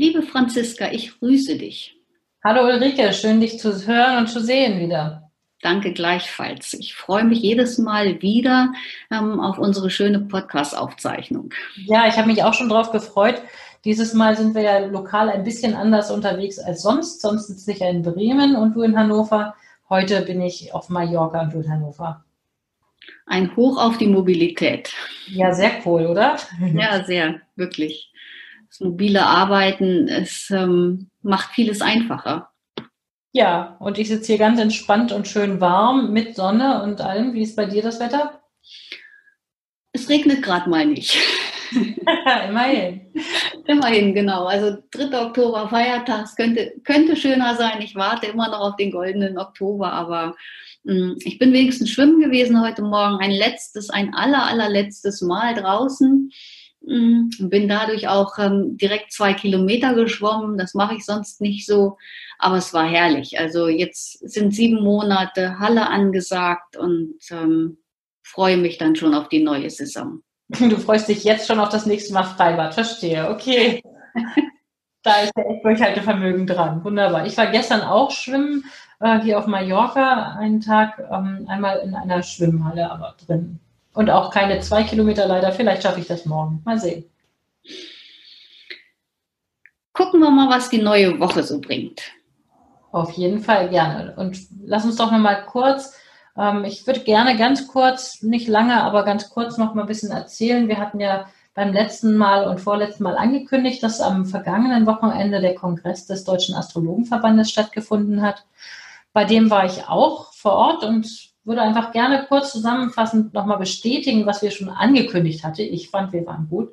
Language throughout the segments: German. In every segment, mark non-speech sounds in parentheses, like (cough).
Liebe Franziska, ich grüße dich. Hallo Ulrike, schön dich zu hören und zu sehen wieder. Danke gleichfalls. Ich freue mich jedes Mal wieder ähm, auf unsere schöne Podcast-Aufzeichnung. Ja, ich habe mich auch schon darauf gefreut. Dieses Mal sind wir ja lokal ein bisschen anders unterwegs als sonst. Sonst sitze ich ja in Bremen und du in Hannover. Heute bin ich auf Mallorca und du in Hannover. Ein Hoch auf die Mobilität. Ja, sehr cool, oder? Ja, sehr, wirklich. Das mobile Arbeiten, es ähm, macht vieles einfacher. Ja, und ich sitze hier ganz entspannt und schön warm mit Sonne und allem. Wie ist bei dir das Wetter? Es regnet gerade mal nicht. (laughs) Immerhin. Immerhin, genau. Also 3. Oktober, Feiertag, könnte, könnte schöner sein. Ich warte immer noch auf den goldenen Oktober, aber mh, hm, ich bin wenigstens schwimmen gewesen heute Morgen. Ein letztes, ein aller, allerletztes Mal draußen. Hm, bin dadurch auch ähm, direkt zwei Kilometer geschwommen. Das mache ich sonst nicht so. Aber es war herrlich. Also jetzt sind sieben Monate Halle angesagt und ähm, freue mich dann schon auf die neue Saison. Du freust dich jetzt schon auf das nächste Mal Freibad. Verstehe. Okay. (laughs) da ist ja echt Durchhaltevermögen dran. Wunderbar. Ich war gestern auch schwimmen, äh, hier auf Mallorca, einen Tag, ähm, einmal in einer Schwimmhalle, aber drin. Und auch keine zwei Kilometer leider. Vielleicht schaffe ich das morgen. Mal sehen. Gucken wir mal, was die neue Woche so bringt. Auf jeden Fall gerne. Und lass uns doch noch mal kurz, ähm, ich würde gerne ganz kurz, nicht lange, aber ganz kurz noch mal ein bisschen erzählen. Wir hatten ja beim letzten Mal und vorletzten Mal angekündigt, dass am vergangenen Wochenende der Kongress des Deutschen Astrologenverbandes stattgefunden hat. Bei dem war ich auch vor Ort und würde einfach gerne kurz zusammenfassend nochmal bestätigen, was wir schon angekündigt hatten. Ich fand, wir waren gut.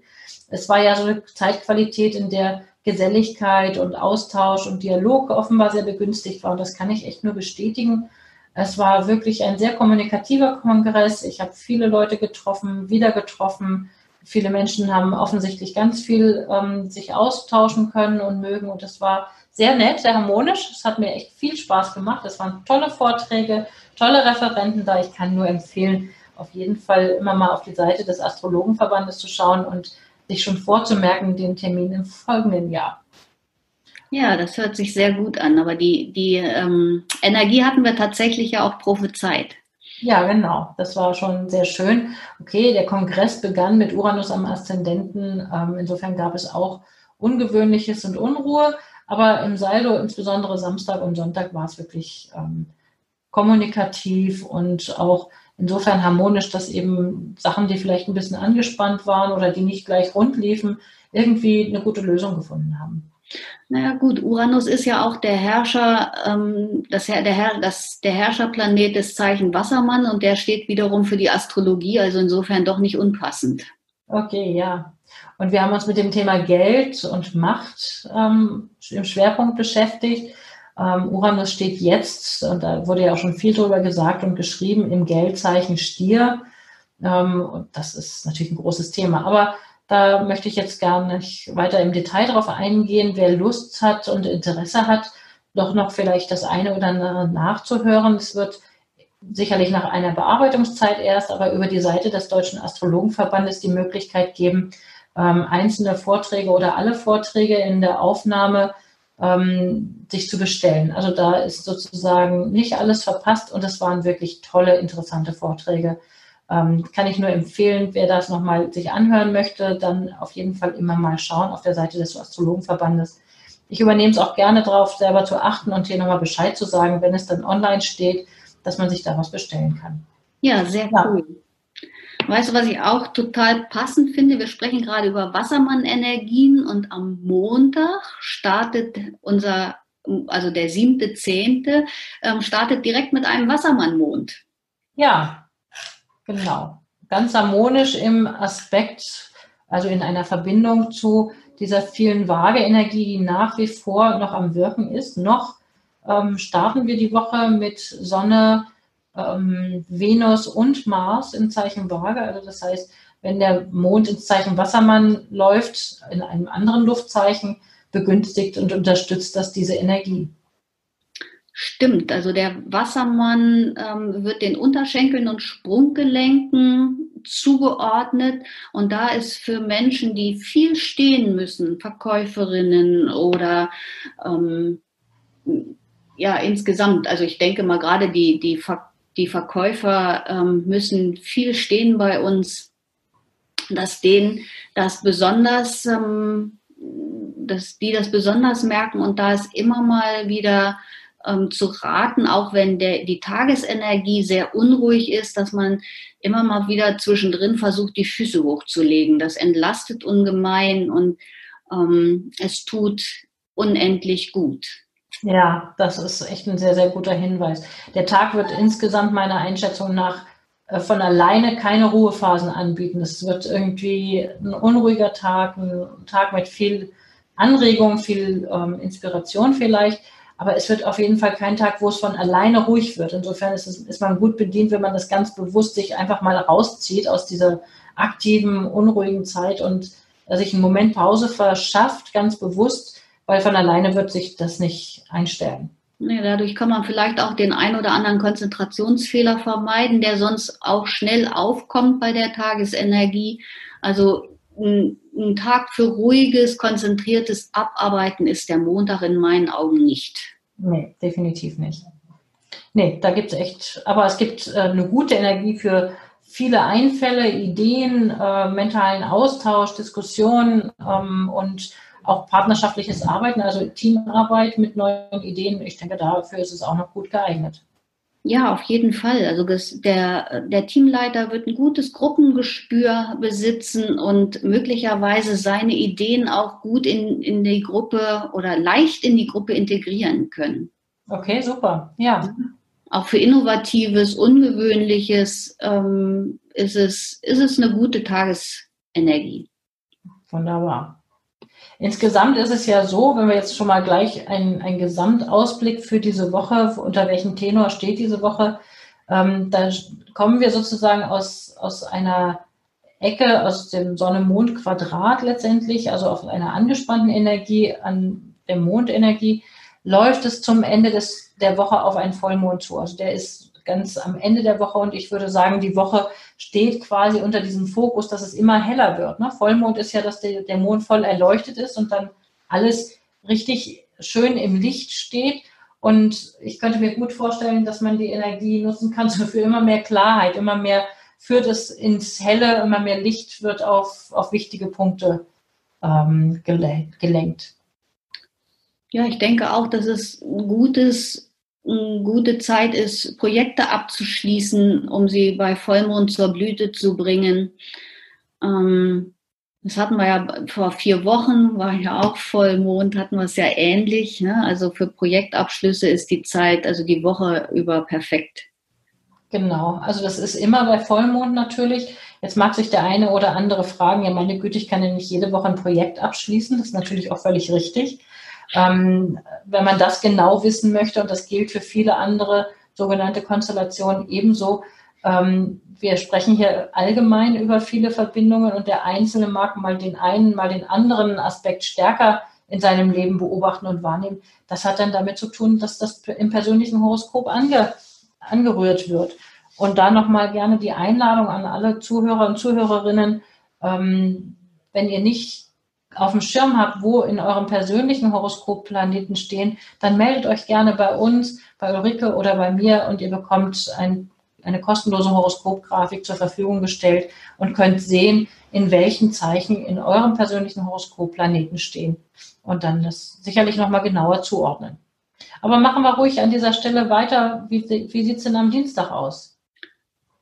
Es war ja so eine Zeitqualität, in der Geselligkeit und Austausch und Dialog offenbar sehr begünstigt war. Und das kann ich echt nur bestätigen. Es war wirklich ein sehr kommunikativer Kongress. Ich habe viele Leute getroffen, wieder getroffen. Viele Menschen haben offensichtlich ganz viel ähm, sich austauschen können und mögen. Und es war sehr nett, sehr harmonisch. Es hat mir echt viel Spaß gemacht. Es waren tolle Vorträge, tolle Referenten da. Ich kann nur empfehlen, auf jeden Fall immer mal auf die Seite des Astrologenverbandes zu schauen und sich schon vorzumerken, den Termin im folgenden Jahr. Ja, das hört sich sehr gut an. Aber die, die ähm, Energie hatten wir tatsächlich ja auch prophezeit. Ja, genau. Das war schon sehr schön. Okay, der Kongress begann mit Uranus am Aszendenten. Ähm, insofern gab es auch Ungewöhnliches und Unruhe. Aber im Saldo, insbesondere Samstag und Sonntag, war es wirklich ähm, kommunikativ und auch insofern harmonisch, dass eben Sachen, die vielleicht ein bisschen angespannt waren oder die nicht gleich rund liefen, irgendwie eine gute Lösung gefunden haben. Naja gut, Uranus ist ja auch der Herrscher, ähm, das, der, Herr, das, der Herrscherplanet des Zeichen Wassermann und der steht wiederum für die Astrologie, also insofern doch nicht unpassend. Okay, ja. Und wir haben uns mit dem Thema Geld und Macht ähm, im Schwerpunkt beschäftigt. Ähm, Uranus steht jetzt, und da wurde ja auch schon viel drüber gesagt und geschrieben, im Geldzeichen Stier. Ähm, und das ist natürlich ein großes Thema. Aber da möchte ich jetzt gar nicht weiter im Detail drauf eingehen. Wer Lust hat und Interesse hat, doch noch vielleicht das eine oder andere nachzuhören. Es wird sicherlich nach einer Bearbeitungszeit erst, aber über die Seite des Deutschen Astrologenverbandes die Möglichkeit geben, ähm, einzelne Vorträge oder alle Vorträge in der Aufnahme ähm, sich zu bestellen. Also da ist sozusagen nicht alles verpasst und es waren wirklich tolle, interessante Vorträge. Ähm, kann ich nur empfehlen, wer das nochmal sich anhören möchte, dann auf jeden Fall immer mal schauen auf der Seite des Astrologenverbandes. Ich übernehme es auch gerne darauf, selber zu achten und hier nochmal Bescheid zu sagen, wenn es dann online steht, dass man sich da was bestellen kann. Ja, sehr cool. Weißt du, was ich auch total passend finde? Wir sprechen gerade über Wassermann-Energien und am Montag startet unser also der siebte, zehnte, ähm, startet direkt mit einem Wassermannmond. Ja, genau. Ganz harmonisch im Aspekt, also in einer Verbindung zu dieser vielen Waage-Energie, die nach wie vor noch am Wirken ist. Noch ähm, starten wir die Woche mit Sonne, ähm, Venus und Mars im Zeichen Waage. Also das heißt, wenn der Mond ins Zeichen Wassermann läuft, in einem anderen Luftzeichen, begünstigt und unterstützt das diese Energie. Stimmt, also der Wassermann ähm, wird den Unterschenkeln und Sprunggelenken zugeordnet und da ist für Menschen, die viel stehen müssen, Verkäuferinnen oder ähm, ja insgesamt, also ich denke mal gerade die, die, Ver die Verkäufer ähm, müssen viel stehen bei uns, dass denen das besonders, ähm, dass die das besonders merken und da ist immer mal wieder ähm, zu raten, auch wenn der, die Tagesenergie sehr unruhig ist, dass man immer mal wieder zwischendrin versucht, die Füße hochzulegen. Das entlastet ungemein und ähm, es tut unendlich gut. Ja, das ist echt ein sehr, sehr guter Hinweis. Der Tag wird insgesamt meiner Einschätzung nach äh, von alleine keine Ruhephasen anbieten. Es wird irgendwie ein unruhiger Tag, ein Tag mit viel Anregung, viel ähm, Inspiration vielleicht. Aber es wird auf jeden Fall kein Tag, wo es von alleine ruhig wird. Insofern ist, es, ist man gut bedient, wenn man das ganz bewusst sich einfach mal rauszieht aus dieser aktiven, unruhigen Zeit und sich einen Moment Pause verschafft, ganz bewusst, weil von alleine wird sich das nicht einstellen. Nee, dadurch kann man vielleicht auch den ein oder anderen Konzentrationsfehler vermeiden, der sonst auch schnell aufkommt bei der Tagesenergie. Also ein, ein Tag für ruhiges, konzentriertes Abarbeiten ist der Montag in meinen Augen nicht. Nee, definitiv nicht. Nee, da gibt es echt, aber es gibt äh, eine gute Energie für viele Einfälle, Ideen, äh, mentalen Austausch, Diskussionen ähm, und auch partnerschaftliches Arbeiten, also Teamarbeit mit neuen Ideen. Ich denke, dafür ist es auch noch gut geeignet. Ja, auf jeden Fall. Also der, der Teamleiter wird ein gutes Gruppengespür besitzen und möglicherweise seine Ideen auch gut in, in die Gruppe oder leicht in die Gruppe integrieren können. Okay, super. Ja. Auch für Innovatives, Ungewöhnliches ähm, ist, es, ist es eine gute Tagesenergie. Wunderbar. Insgesamt ist es ja so, wenn wir jetzt schon mal gleich einen, Gesamtausblick für diese Woche, unter welchem Tenor steht diese Woche, ähm, da kommen wir sozusagen aus, aus einer Ecke, aus dem Sonne-Mond-Quadrat letztendlich, also auf einer angespannten Energie, an der Mondenergie, läuft es zum Ende des, der Woche auf einen Vollmond zu. Also der ist ganz am Ende der Woche und ich würde sagen, die Woche steht quasi unter diesem Fokus, dass es immer heller wird. Ne? Vollmond ist ja, dass der, der Mond voll erleuchtet ist und dann alles richtig schön im Licht steht. Und ich könnte mir gut vorstellen, dass man die Energie nutzen kann (laughs) so für immer mehr Klarheit, immer mehr führt es ins Helle, immer mehr Licht wird auf, auf wichtige Punkte ähm, gelenkt. Ja, ich denke auch, dass es ein gutes eine gute Zeit ist, Projekte abzuschließen, um sie bei Vollmond zur Blüte zu bringen. Ähm, das hatten wir ja vor vier Wochen, war ja auch Vollmond, hatten wir es ja ähnlich. Ne? Also für Projektabschlüsse ist die Zeit, also die Woche über perfekt. Genau, also das ist immer bei Vollmond natürlich. Jetzt mag sich der eine oder andere fragen, ja meine Güte, ich kann ja nicht jede Woche ein Projekt abschließen. Das ist natürlich auch völlig richtig. Ähm, wenn man das genau wissen möchte, und das gilt für viele andere sogenannte Konstellationen ebenso, ähm, wir sprechen hier allgemein über viele Verbindungen und der Einzelne mag mal den einen, mal den anderen Aspekt stärker in seinem Leben beobachten und wahrnehmen. Das hat dann damit zu tun, dass das im persönlichen Horoskop ange, angerührt wird. Und da nochmal gerne die Einladung an alle Zuhörer und Zuhörerinnen, ähm, wenn ihr nicht auf dem Schirm habt, wo in eurem persönlichen Horoskop Planeten stehen, dann meldet euch gerne bei uns, bei Ulrike oder bei mir und ihr bekommt ein, eine kostenlose Horoskopgrafik zur Verfügung gestellt und könnt sehen, in welchen Zeichen in eurem persönlichen Horoskop Planeten stehen und dann das sicherlich nochmal genauer zuordnen. Aber machen wir ruhig an dieser Stelle weiter. Wie, wie sieht es denn am Dienstag aus?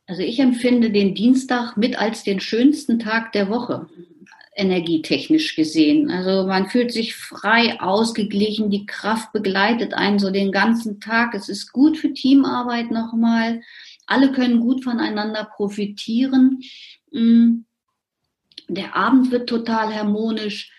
Also ich empfinde den Dienstag mit als den schönsten Tag der Woche energietechnisch gesehen. Also man fühlt sich frei, ausgeglichen, die Kraft begleitet einen so den ganzen Tag. Es ist gut für Teamarbeit nochmal. Alle können gut voneinander profitieren. Mm. Der Abend wird total harmonisch.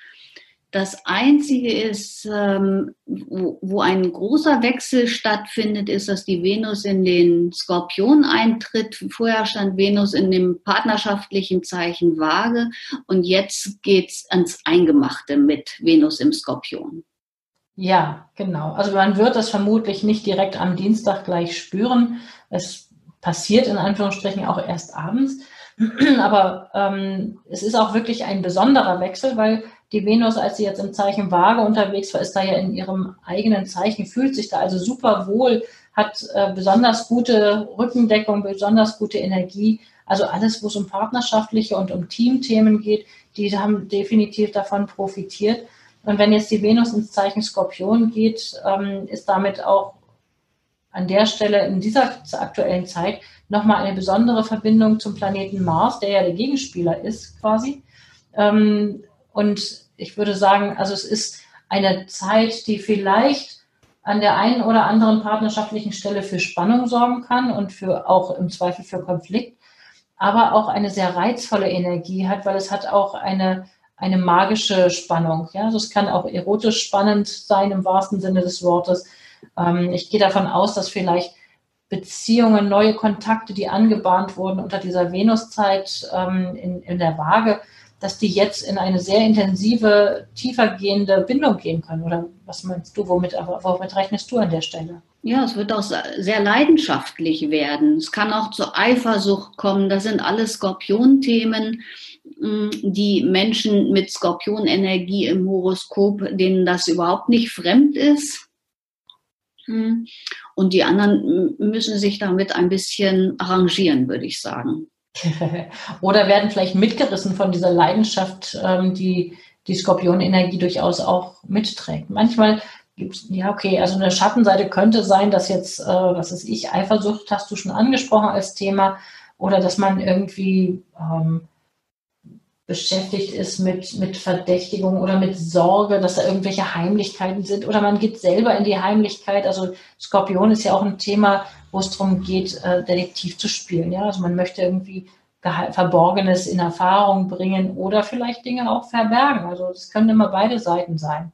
Das Einzige ist, ähm, wo, wo, ein großer Wechsel stattfindet, ist, dass die Venus in den Skorpion eintritt. Vorher stand Venus in dem partnerschaftlichen Zeichen Waage und jetzt geht's ans Eingemachte mit Venus im Skorpion. Ja, genau. Also man wird das vermutlich nicht direkt am Dienstag gleich spüren. Es passiert in Anführungsstrichen auch erst abends. (clears throat) Aber ähm, es ist auch wirklich ein besonderer Wechsel, weil die Venus, als sie jetzt im Zeichen Waage unterwegs war, ist da ja in ihrem eigenen Zeichen, fühlt sich da also super wohl, hat äh, besonders gute Rückendeckung, besonders gute Energie. Also alles, wo es um partnerschaftliche und um Teamthemen geht, die haben definitiv davon profitiert. Und wenn jetzt die Venus ins Zeichen Skorpion geht, ähm, ist damit auch an der Stelle in dieser aktuellen Zeit nochmal eine besondere Verbindung zum Planeten Mars, der ja der Gegenspieler ist quasi. Ähm, und ich würde sagen, also es ist eine Zeit, die vielleicht an der einen oder anderen partnerschaftlichen Stelle für Spannung sorgen kann und für auch im Zweifel für Konflikt, aber auch eine sehr reizvolle Energie hat, weil es hat auch eine, eine magische Spannung. Ja, also es kann auch erotisch spannend sein im wahrsten Sinne des Wortes. Ähm, ich gehe davon aus, dass vielleicht Beziehungen, neue Kontakte, die angebahnt wurden unter dieser Venuszeit ähm, in, in der Waage, dass die jetzt in eine sehr intensive, tiefergehende Bindung gehen können? Oder was meinst du, womit, womit rechnest du an der Stelle? Ja, es wird auch sehr leidenschaftlich werden. Es kann auch zur Eifersucht kommen. Das sind alles Skorpionthemen, hm, die Menschen mit Skorpionenergie im Horoskop, denen das überhaupt nicht fremd ist. Hm. Und die anderen müssen sich damit ein bisschen arrangieren, würde ich sagen. (laughs) Oder werden vielleicht mitgerissen von dieser Leidenschaft, ähm, die die Skorpionenergie durchaus auch mitträgt. Manchmal gibt es, ja, okay, also eine Schattenseite könnte sein, dass jetzt, äh, was ist ich, Eifersucht hast du schon angesprochen als Thema, oder dass man irgendwie ähm, beschäftigt ist mit, mit Verdächtigung oder mit Sorge, dass da irgendwelche Heimlichkeiten sind oder man geht selber in die Heimlichkeit. Also Skorpion ist ja auch ein Thema, wo es darum geht, äh, Detektiv zu spielen. Ja? Also man möchte irgendwie Verborgenes in Erfahrung bringen oder vielleicht Dinge auch verbergen. Also es können immer beide Seiten sein.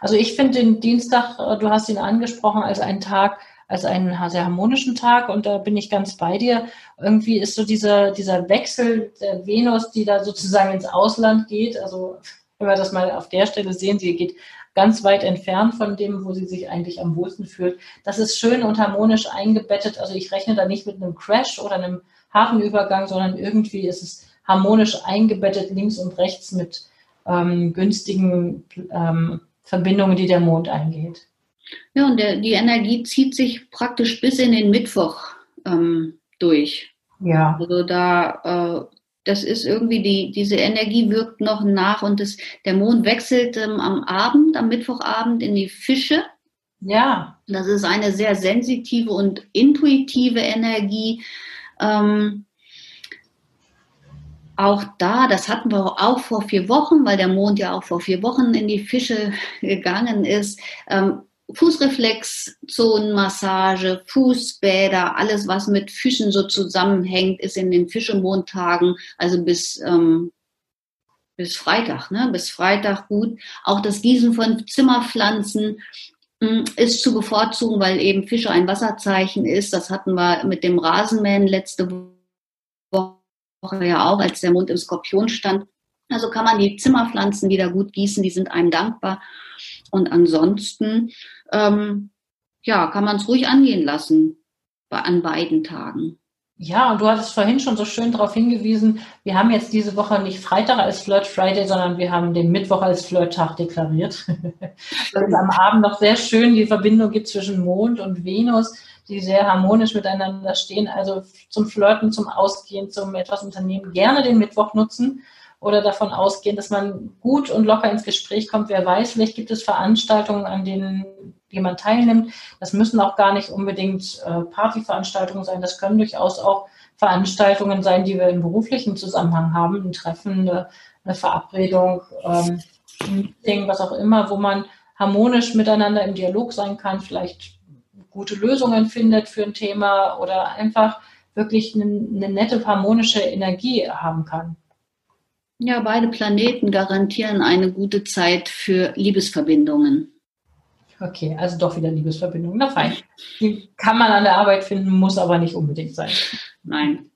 Also ich finde den Dienstag, äh, du hast ihn angesprochen, als einen Tag, als einen sehr harmonischen Tag und da bin ich ganz bei dir. Irgendwie ist so dieser, dieser Wechsel der Venus, die da sozusagen ins Ausland geht. Also wenn wir das mal auf der Stelle sehen, sie geht ganz weit entfernt von dem, wo sie sich eigentlich am wohlsten fühlt. Das ist schön und harmonisch eingebettet. Also ich rechne da nicht mit einem Crash oder einem harten Übergang, sondern irgendwie ist es harmonisch eingebettet links und rechts mit ähm, günstigen ähm, Verbindungen, die der Mond eingeht. Ja, und der, die Energie zieht sich praktisch bis in den Mittwoch ähm, durch. Ja. Also da, äh, das ist irgendwie die, diese Energie wirkt noch nach und das, der Mond wechselt ähm, am Abend, am Mittwochabend in die Fische. Ja. Das ist eine sehr sensitive und intuitive Energie. Ähm, auch da, das hatten wir auch vor vier Wochen, weil der Mond ja auch vor vier Wochen in die Fische (laughs) gegangen ist. Ähm, Fußreflexzonenmassage, Fußbäder, alles, was mit Fischen so zusammenhängt, ist in den Fischemontagen, also bis, ähm, bis Freitag, ne? bis Freitag gut. Auch das Gießen von Zimmerpflanzen hm, ist zu bevorzugen, weil eben Fische ein Wasserzeichen ist. Das hatten wir mit dem Rasenmähen letzte Woche ja auch, als der Mond im Skorpion stand. Also kann man die Zimmerpflanzen wieder gut gießen, die sind einem dankbar. Und ansonsten, ähm, ja, kann man es ruhig angehen lassen an beiden Tagen. Ja, und du hattest vorhin schon so schön darauf hingewiesen, wir haben jetzt diese Woche nicht Freitag als Flirt Friday, sondern wir haben den Mittwoch als Flirttag deklariert. (laughs) Weil es am Abend noch sehr schön die Verbindung gibt zwischen Mond und Venus, die sehr harmonisch miteinander stehen. Also zum Flirten, zum Ausgehen, zum etwas Unternehmen gerne den Mittwoch nutzen oder davon ausgehen, dass man gut und locker ins Gespräch kommt. Wer weiß, vielleicht gibt es Veranstaltungen, an denen jemand teilnimmt. Das müssen auch gar nicht unbedingt äh, Partyveranstaltungen sein. Das können durchaus auch Veranstaltungen sein, die wir im beruflichen Zusammenhang haben, ein Treffen, eine, eine Verabredung, ähm, ein Meeting, was auch immer, wo man harmonisch miteinander im Dialog sein kann, vielleicht gute Lösungen findet für ein Thema oder einfach wirklich eine, eine nette, harmonische Energie haben kann. Ja, beide Planeten garantieren eine gute Zeit für Liebesverbindungen. Okay, also doch wieder Liebesverbindungen. Na fein. Die kann man an der Arbeit finden, muss aber nicht unbedingt sein. Nein.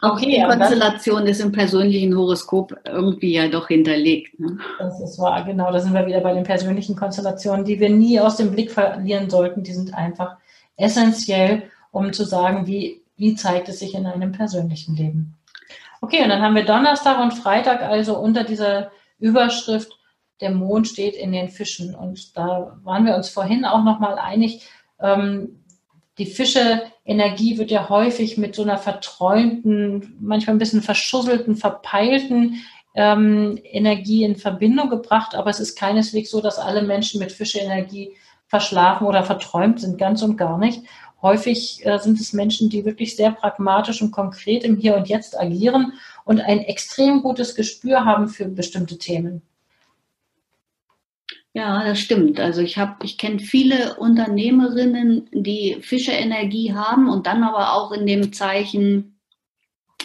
Auch okay, die Konstellation ist im persönlichen Horoskop irgendwie ja doch hinterlegt. Ne? Das ist wahr, genau. Da sind wir wieder bei den persönlichen Konstellationen, die wir nie aus dem Blick verlieren sollten. Die sind einfach essentiell, um zu sagen, wie, wie zeigt es sich in einem persönlichen Leben. Okay, und dann haben wir Donnerstag und Freitag also unter dieser Überschrift, der Mond steht in den Fischen. Und da waren wir uns vorhin auch nochmal einig, ähm, die Fische-Energie wird ja häufig mit so einer verträumten, manchmal ein bisschen verschusselten, verpeilten ähm, Energie in Verbindung gebracht. Aber es ist keineswegs so, dass alle Menschen mit Fische-Energie verschlafen oder verträumt sind, ganz und gar nicht. Häufig äh, sind es Menschen, die wirklich sehr pragmatisch und konkret im Hier und Jetzt agieren und ein extrem gutes Gespür haben für bestimmte Themen. Ja, das stimmt. Also ich habe, ich kenne viele Unternehmerinnen, die Fischerenergie haben und dann aber auch in dem Zeichen,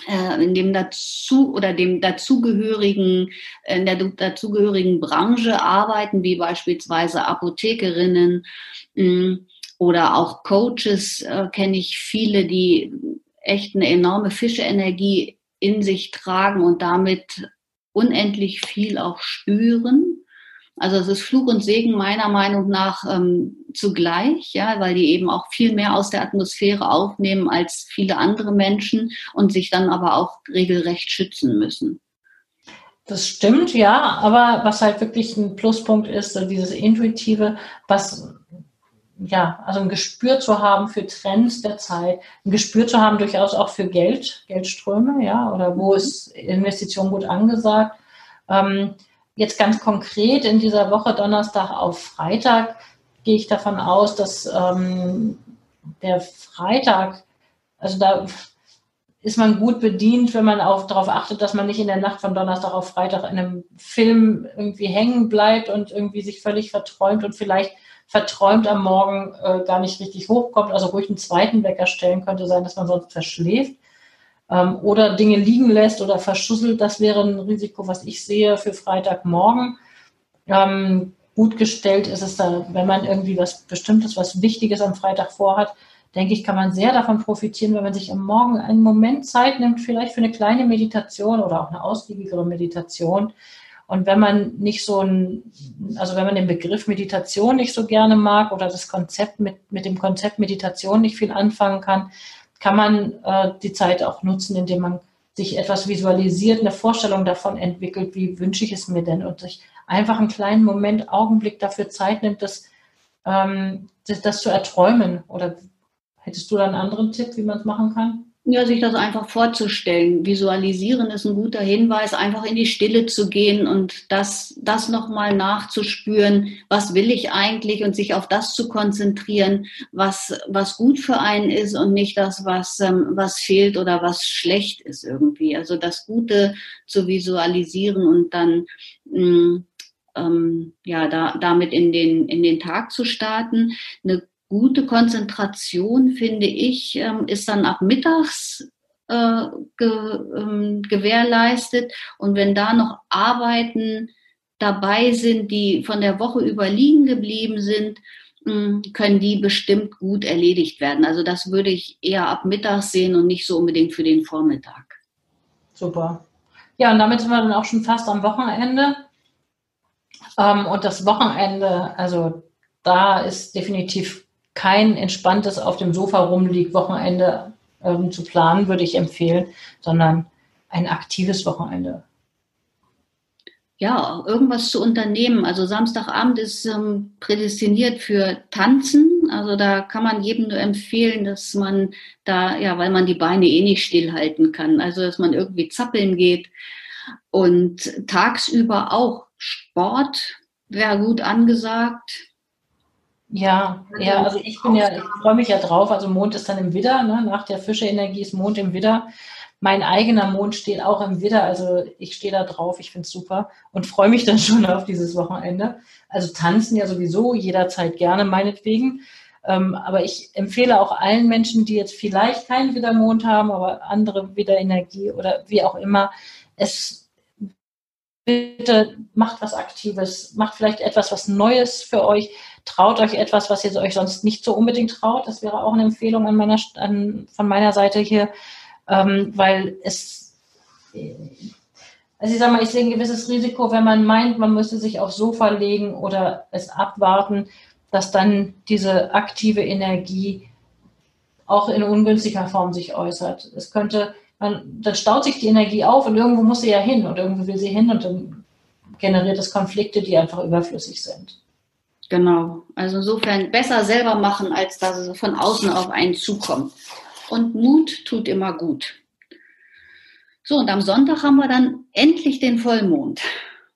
äh, in dem dazu oder dem dazugehörigen, in der dazugehörigen Branche arbeiten, wie beispielsweise Apothekerinnen mh, hm, oder auch Coaches äh, kenne ich viele, die echt eine enorme Fischerenergie in sich tragen und damit unendlich viel auch spüren. Also es ist Fluch und Segen meiner Meinung nach ähm, zugleich, ja, weil die eben auch viel mehr aus der Atmosphäre aufnehmen als viele andere Menschen und sich dann aber auch regelrecht schützen müssen. Das stimmt, ja, aber was halt wirklich ein Pluspunkt ist, dieses Intuitive, was ja, also ein Gespür zu haben für Trends der Zeit, ein Gespür zu haben durchaus auch für Geld, Geldströme, ja, oder wo mhm. ist Investition gut angesagt. Ähm, Jetzt ganz konkret in dieser Woche Donnerstag auf Freitag gehe ich davon aus, dass ähm, der Freitag, also da ist man gut bedient, wenn man auch darauf achtet, dass man nicht in der Nacht von Donnerstag auf Freitag in einem Film irgendwie hängen bleibt und irgendwie sich völlig verträumt und vielleicht verträumt am Morgen äh, gar nicht richtig hochkommt, also ruhig einen zweiten Wecker stellen könnte sein, dass man sonst verschläft ähm, oder Dinge liegen lässt oder verschusselt. Das wäre ein Risiko, was ich sehe für Freitagmorgen. Ähm, gut gestellt ist es da, wenn man irgendwie was Bestimmtes, was Wichtiges am Freitag vorhat, denke ich, kann man sehr davon profitieren, wenn man sich am Morgen einen Moment Zeit nimmt, vielleicht für eine kleine Meditation oder auch eine ausgiebigere Meditation. Und wenn man nicht so ein, also wenn man den Begriff Meditation nicht so gerne mag oder das Konzept mit, mit dem Konzept Meditation nicht viel anfangen kann, kann man äh, die Zeit auch nutzen, indem man sich etwas visualisiert, eine Vorstellung davon entwickelt, wie wünsche ich es mir denn und sich einfach einen kleinen Moment, Augenblick dafür Zeit nimmt, das, ähm, das, das zu erträumen. Oder hättest du da einen anderen Tipp, wie man es machen kann? Ja, sich das einfach vorzustellen. Visualisieren ist ein guter Hinweis, einfach in die Stille zu gehen und das, das nochmal nachzuspüren. Was will ich eigentlich und sich auf das zu konzentrieren, was, was gut für einen ist und nicht das, was, ähm, was fehlt oder was schlecht ist irgendwie. Also das Gute zu visualisieren und dann, mh, mm, ähm, ja, da, damit in den, in den Tag zu starten. Eine gute Konzentration, finde ich, ähm, ist dann ab mittags äh, ge, ähm, gewährleistet. Und wenn da noch Arbeiten dabei sind, die von der Woche über liegen geblieben sind, hm, können die bestimmt gut erledigt werden. Also das würde ich eher ab mittags sehen und nicht so unbedingt für den Vormittag. Super. Ja, und damit sind wir dann auch schon fast am Wochenende. Ähm, und das Wochenende, also da ist definitiv kein entspanntes auf dem Sofa rumliegt Wochenende ähm, zu planen, würde ich empfehlen, sondern ein aktives Wochenende. Ja, irgendwas zu unternehmen. Also Samstagabend ist ähm, prädestiniert für Tanzen. Also da kann man jedem nur empfehlen, dass man da, ja, weil man die Beine eh nicht stillhalten kann. Also dass man irgendwie zappeln geht. Und tagsüber auch Sport wäre gut angesagt Ja, ja, also ich bin ja, ich freue mich ja drauf. Also Mond ist dann im Widder, ne? nach der Fische-Energie ist Mond im Widder. Mein eigener Mond steht auch im Widder, also ich stehe da drauf, ich finde es super und freue mich dann schon auf dieses Wochenende. Also tanzen ja sowieso jederzeit gerne, meinetwegen. Ähm, aber ich empfehle auch allen Menschen, die jetzt vielleicht keinen Widdermond haben, aber andere Widderenergie oder wie auch immer, es bitte macht was Aktives, macht vielleicht etwas, was Neues für euch, traut euch etwas, was ihr euch sonst nicht so unbedingt traut. Das wäre auch eine Empfehlung an meiner, an, von meiner Seite hier, ähm, weil es, also ich sage mal, ich sehe ein gewisses Risiko, wenn man meint, man müsste sich aufs Sofa legen oder es abwarten, dass dann diese aktive Energie auch in ungünstiger Form sich äußert. Es könnte, man, dann staut sich die Energie auf und irgendwo muss sie ja hin und irgendwo will sie hin und dann generiert es Konflikte, die einfach überflüssig sind. Genau. Also insofern besser selber machen, als dass es von außen auf einen zukommt. Und Mut tut immer gut. So, und am Sonntag haben wir dann endlich den Vollmond.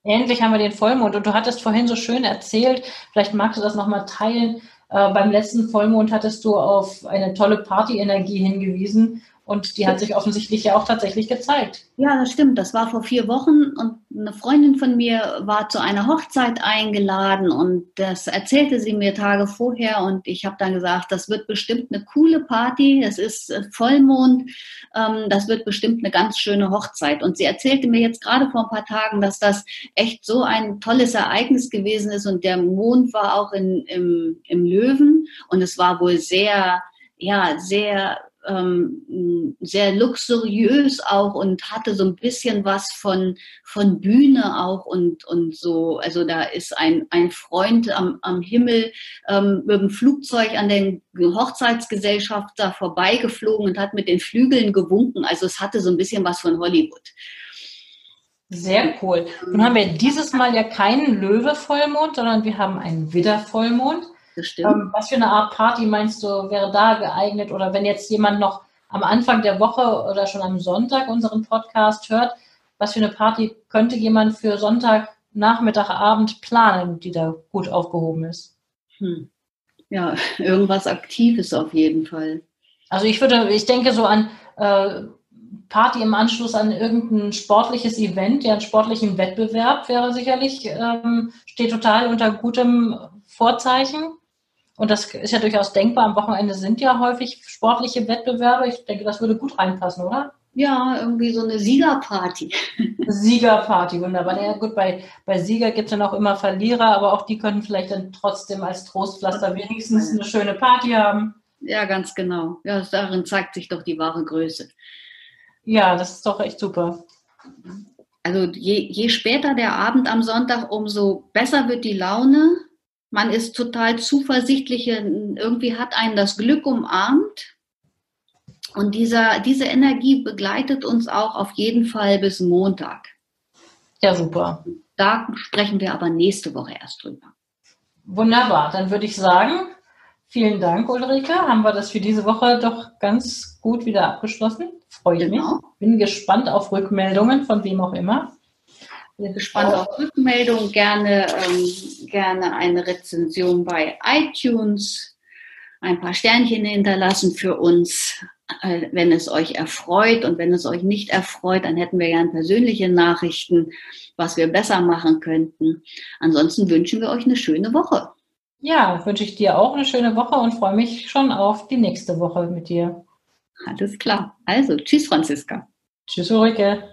Endlich haben wir den Vollmond. Und du hattest vorhin so schön erzählt, vielleicht magst du das nochmal teilen. Äh, beim letzten Vollmond hattest du auf eine tolle Partyenergie hingewiesen. Und die hat sich offensichtlich ja auch tatsächlich gezeigt. Ja, das stimmt. Das war vor vier Wochen und eine Freundin von mir war zu einer Hochzeit eingeladen und das erzählte sie mir Tage vorher und ich habe dann gesagt, das wird bestimmt eine coole Party. Es ist äh, Vollmond. Ähm, das wird bestimmt eine ganz schöne Hochzeit. Und sie erzählte mir jetzt gerade vor ein paar Tagen, dass das echt so ein tolles Ereignis gewesen ist und der Mond war auch in, im, im Löwen und es war wohl sehr, ja, sehr ähm, sehr luxuriös auch und hatte so ein bisschen was von, von Bühne auch und, und so. Also da ist ein, ein Freund am, am Himmel ähm, mit dem Flugzeug an den Hochzeitsgesellschaft da vorbeigeflogen und hat mit den Flügeln gewunken. Also es hatte so ein bisschen was von Hollywood. Sehr cool. Nun haben wir dieses Mal ja keinen Löwe-Vollmond, sondern wir haben einen Widder-Vollmond. Ähm, was für eine Art Party meinst du, wäre da geeignet? Oder wenn jetzt jemand noch am Anfang der Woche oder schon am Sonntag unseren Podcast hört, was für eine Party könnte jemand für Sonntag, Nachmittag, Abend planen, die da gut aufgehoben ist? Hm. Ja, (laughs) irgendwas Aktives auf jeden Fall. Also ich würde, ich denke so an äh, Party im Anschluss an irgendein sportliches Event, ja, einen sportlichen Wettbewerb wäre sicherlich, ähm, steht total unter gutem Vorzeichen. Und das ist ja durchaus denkbar. Am Wochenende sind ja häufig sportliche Wettbewerbe. Ich denke, das würde gut reinpassen, oder? Ja, irgendwie so eine Siegerparty. (laughs) Siegerparty, wunderbar. Ja, gut, bei, bei Sieger gibt es dann auch immer Verlierer, aber auch die können vielleicht dann trotzdem als Trostpflaster wenigstens eine schöne Party haben. Ja, ganz genau. Ja, darin zeigt sich doch die wahre Größe. Ja, das ist doch echt super. Also je, je später der Abend am Sonntag, umso besser wird die Laune man ist total zuversichtlich, irgendwie hat einen das Glück umarmt. Und dieser, diese Energie begleitet uns auch auf jeden Fall bis Montag. Ja, super. Da sprechen wir aber nächste Woche erst drüber. Wunderbar. Dann würde ich sagen, vielen Dank, Ulrike. Haben wir das für diese Woche doch ganz gut wieder abgeschlossen. Freue genau. mich. Bin gespannt auf Rückmeldungen von wem auch immer bin gespannt auf Rückmeldungen. Gerne, ähm, gerne eine Rezension bei iTunes, ein paar Sternchen hinterlassen für uns, äh, wenn es euch erfreut. Und wenn es euch nicht erfreut, dann hätten wir gerne persönliche Nachrichten, was wir besser machen könnten. Ansonsten wünschen wir euch eine schöne Woche. Ja, wünsche ich dir auch eine schöne Woche und freue mich schon auf die nächste Woche mit dir. Alles klar. Also, tschüss, Franziska. Tschüss, Ulrike.